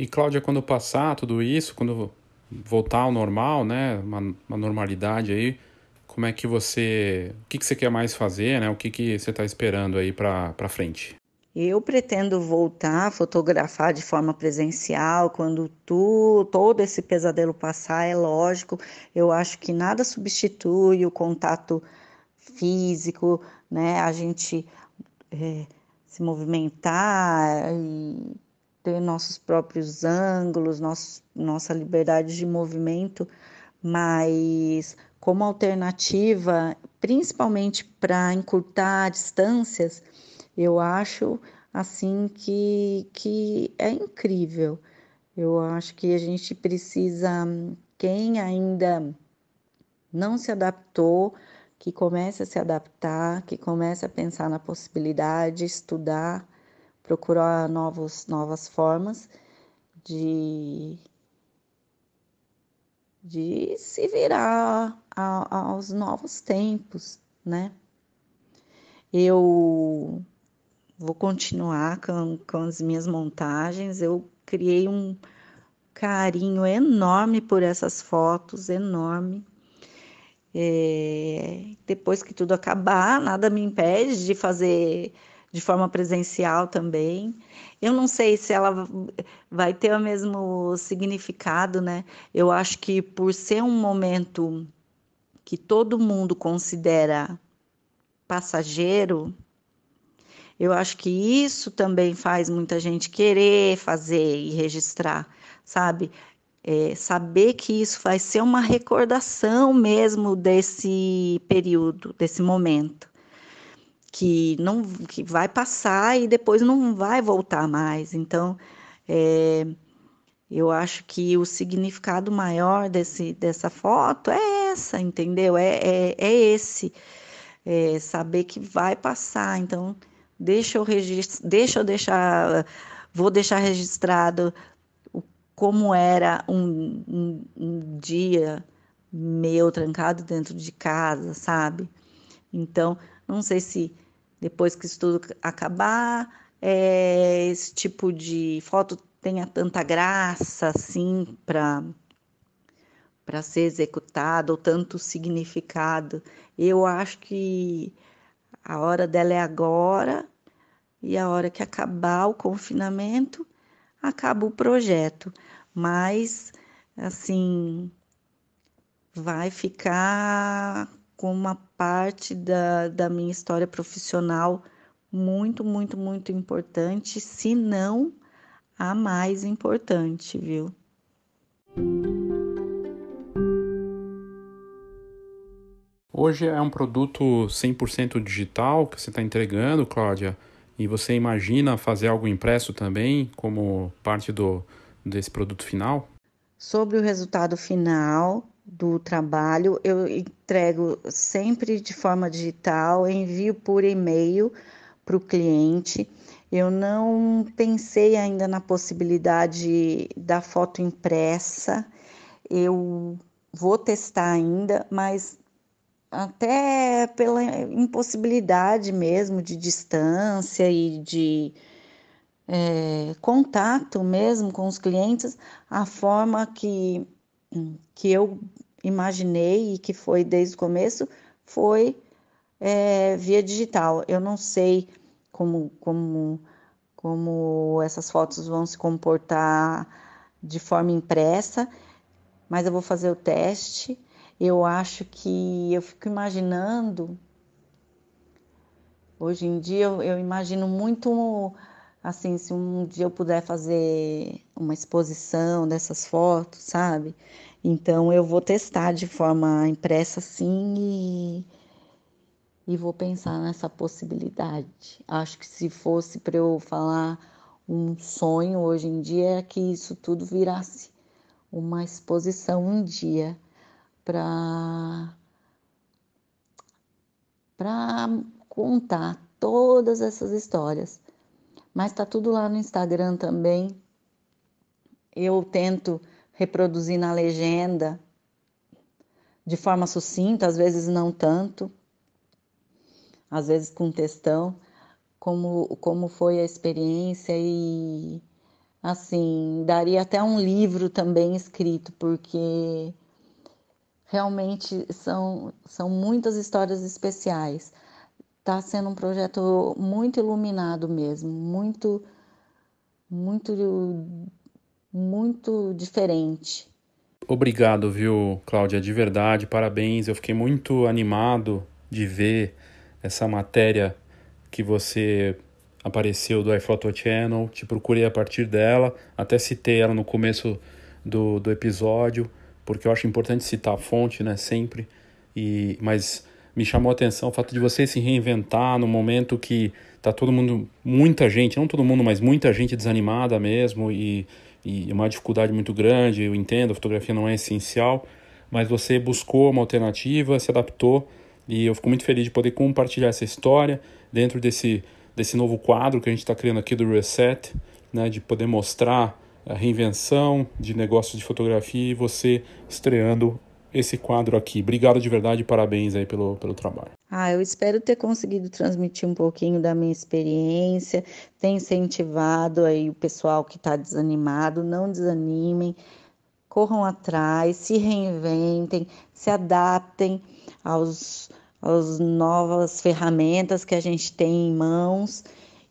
E Cláudia, quando passar tudo isso, quando voltar ao normal, né, uma, uma normalidade aí, como é que você, o que, que você quer mais fazer, né? O que, que você está esperando aí para frente? Eu pretendo voltar a fotografar de forma presencial quando tu, todo esse pesadelo passar, é lógico. Eu acho que nada substitui o contato físico, né? A gente é, se movimentar e ter nossos próprios ângulos, nosso, nossa liberdade de movimento, mas como alternativa, principalmente para encurtar distâncias, eu acho assim que, que é incrível. Eu acho que a gente precisa, quem ainda não se adaptou, que comece a se adaptar, que comece a pensar na possibilidade, estudar, procurar novos, novas formas de, de se virar a, aos novos tempos, né? Eu vou continuar com, com as minhas montagens. Eu criei um carinho enorme por essas fotos, enorme. É, depois que tudo acabar, nada me impede de fazer de forma presencial também. Eu não sei se ela vai ter o mesmo significado, né? Eu acho que por ser um momento que todo mundo considera passageiro, eu acho que isso também faz muita gente querer fazer e registrar, sabe? É, saber que isso vai ser uma recordação mesmo desse período, desse momento, que não que vai passar e depois não vai voltar mais. Então, é, eu acho que o significado maior desse, dessa foto é essa, entendeu? É, é, é esse, é saber que vai passar. Então, deixa eu registrar, deixa eu deixar, vou deixar registrado como era um, um, um dia meu trancado dentro de casa, sabe? Então, não sei se depois que isso tudo acabar, é, esse tipo de foto tenha tanta graça assim para para ser executado ou tanto significado. Eu acho que a hora dela é agora e a hora que acabar o confinamento, acaba o projeto mas assim vai ficar com uma parte da, da minha história profissional muito, muito, muito importante, se não a mais importante, viu? Hoje é um produto 100% digital que você está entregando, Cláudia, e você imagina fazer algo impresso também, como parte do, desse produto final? Sobre o resultado final do trabalho, eu entrego sempre de forma digital, envio por e-mail para o cliente. Eu não pensei ainda na possibilidade da foto impressa. Eu vou testar ainda, mas até pela impossibilidade mesmo de distância e de é, contato mesmo com os clientes, a forma que, que eu imaginei e que foi desde o começo foi é, via digital. Eu não sei como, como, como essas fotos vão se comportar de forma impressa, mas eu vou fazer o teste. Eu acho que eu fico imaginando. Hoje em dia eu, eu imagino muito assim, se um dia eu puder fazer uma exposição dessas fotos, sabe? Então eu vou testar de forma impressa sim e, e vou pensar nessa possibilidade. Acho que se fosse para eu falar um sonho hoje em dia é que isso tudo virasse uma exposição um dia para para contar todas essas histórias mas tá tudo lá no Instagram também. Eu tento reproduzir na legenda de forma sucinta, às vezes não tanto, às vezes com textão, como, como foi a experiência e assim, daria até um livro também escrito, porque realmente são, são muitas histórias especiais está sendo um projeto muito iluminado mesmo, muito, muito, muito diferente. Obrigado, viu, Cláudia, de verdade, parabéns. Eu fiquei muito animado de ver essa matéria que você apareceu do iPhoto Channel, te procurei a partir dela, até citei ela no começo do, do episódio, porque eu acho importante citar a fonte, né, sempre, e, mas me chamou a atenção o fato de você se reinventar no momento que tá todo mundo, muita gente, não todo mundo, mas muita gente desanimada mesmo e, e uma dificuldade muito grande. Eu entendo, a fotografia não é essencial, mas você buscou uma alternativa, se adaptou e eu fico muito feliz de poder compartilhar essa história dentro desse, desse novo quadro que a gente está criando aqui do Reset, né, de poder mostrar a reinvenção de negócios de fotografia e você estreando esse quadro aqui. Obrigado de verdade parabéns aí pelo, pelo trabalho. Ah, eu espero ter conseguido transmitir um pouquinho da minha experiência, ter incentivado aí o pessoal que está desanimado, não desanimem, corram atrás, se reinventem, se adaptem aos, aos novas ferramentas que a gente tem em mãos.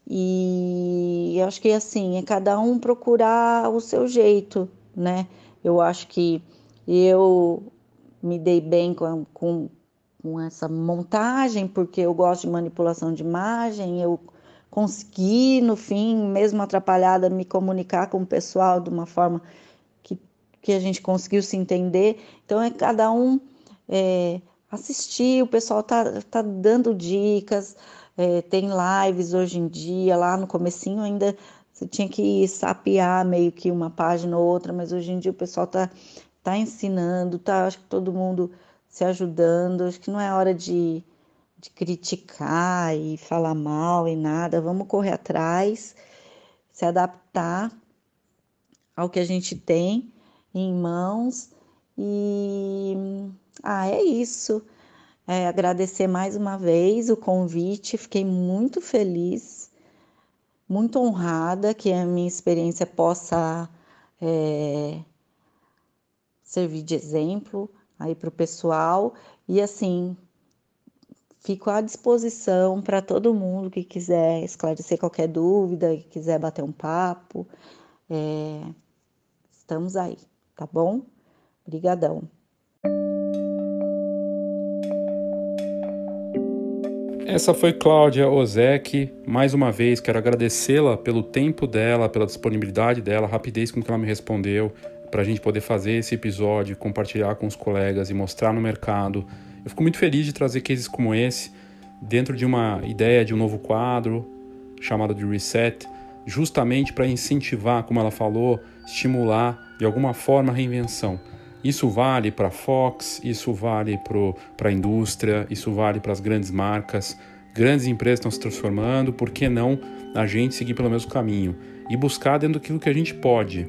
E eu acho que assim, é cada um procurar o seu jeito, né? Eu acho que eu me dei bem com, com, com essa montagem, porque eu gosto de manipulação de imagem, eu consegui, no fim, mesmo atrapalhada, me comunicar com o pessoal de uma forma que, que a gente conseguiu se entender. Então, é cada um é, assistir, o pessoal tá, tá dando dicas, é, tem lives hoje em dia, lá no comecinho ainda você tinha que sapear meio que uma página ou outra, mas hoje em dia o pessoal tá tá ensinando, tá, acho que todo mundo se ajudando, acho que não é hora de, de criticar e falar mal e nada, vamos correr atrás, se adaptar ao que a gente tem em mãos e ah, é isso. É, agradecer mais uma vez o convite, fiquei muito feliz, muito honrada que a minha experiência possa é, servir de exemplo aí para o pessoal e assim fico à disposição para todo mundo que quiser esclarecer qualquer dúvida, que quiser bater um papo, é, estamos aí, tá bom? Obrigadão. Essa foi Cláudia Ozek. Mais uma vez, quero agradecê-la pelo tempo dela, pela disponibilidade dela, rapidez com que ela me respondeu para a gente poder fazer esse episódio, compartilhar com os colegas e mostrar no mercado. Eu fico muito feliz de trazer cases como esse dentro de uma ideia de um novo quadro chamado de Reset, justamente para incentivar, como ela falou, estimular de alguma forma a reinvenção. Isso vale para a Fox, isso vale para a indústria, isso vale para as grandes marcas. Grandes empresas estão se transformando, por que não a gente seguir pelo mesmo caminho e buscar dentro daquilo que a gente pode?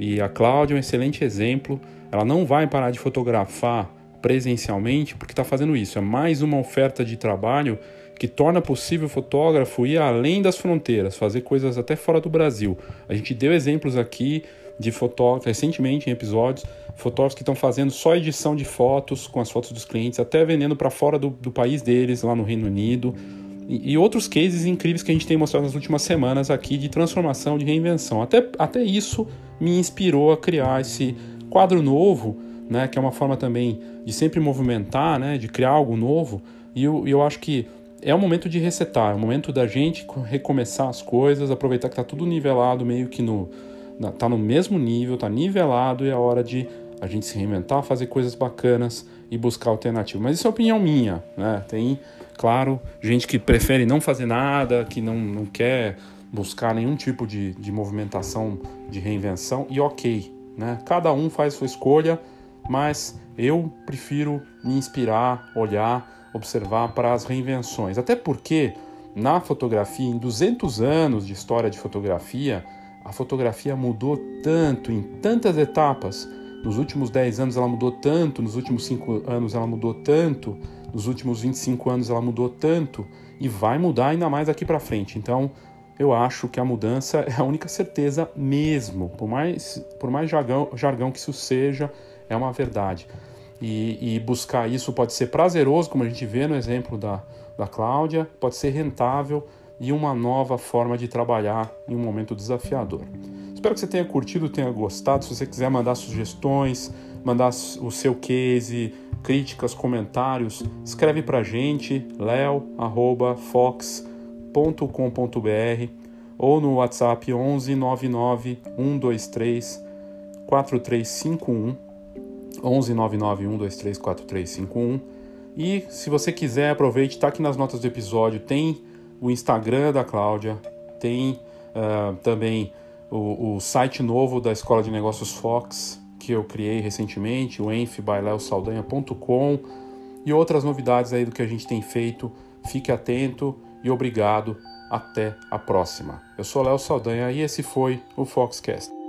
E a Cláudia é um excelente exemplo. Ela não vai parar de fotografar presencialmente porque está fazendo isso. É mais uma oferta de trabalho que torna possível o fotógrafo ir além das fronteiras, fazer coisas até fora do Brasil. A gente deu exemplos aqui de fotógrafos, recentemente em episódios, fotógrafos que estão fazendo só edição de fotos com as fotos dos clientes, até vendendo para fora do, do país deles, lá no Reino Unido e, outros cases incríveis que a gente tem mostrado nas últimas semanas aqui de transformação, de reinvenção. Até, até isso me inspirou a criar esse quadro novo, né, que é uma forma também de sempre movimentar, né, de criar algo novo. E eu, eu acho que é o momento de resetar, é o momento da gente recomeçar as coisas, aproveitar que está tudo nivelado, meio que no, tá no mesmo nível, tá nivelado e é hora de a gente se reinventar, fazer coisas bacanas e buscar alternativas. Mas isso é opinião minha, né? Tem Claro, gente que prefere não fazer nada, que não, não quer buscar nenhum tipo de, de movimentação de reinvenção, e ok, né? Cada um faz sua escolha, mas eu prefiro me inspirar, olhar, observar para as reinvenções. Até porque na fotografia, em 200 anos de história de fotografia, a fotografia mudou tanto em tantas etapas. Nos últimos 10 anos ela mudou tanto, nos últimos 5 anos ela mudou tanto nos últimos 25 anos ela mudou tanto e vai mudar ainda mais daqui para frente. Então, eu acho que a mudança é a única certeza mesmo. Por mais, por mais jargão, jargão que isso seja, é uma verdade. E, e, buscar isso pode ser prazeroso, como a gente vê no exemplo da, da Cláudia, pode ser rentável e uma nova forma de trabalhar em um momento desafiador. Espero que você tenha curtido, tenha gostado. Se você quiser mandar sugestões, mandar o seu case, críticas, comentários, escreve pra gente, leo.fox.com.br ou no WhatsApp 11 99 123 4351 11 99 123 4351 e se você quiser aproveite está aqui nas notas do episódio tem o Instagram da Cláudia tem uh, também o, o, site novo da Escola de Negócios Fox que eu criei recentemente o enfbaileosaldanha.com e outras novidades aí do que a gente tem feito fique atento e obrigado até a próxima. Eu sou Léo Saldanha e esse foi o Foxcast.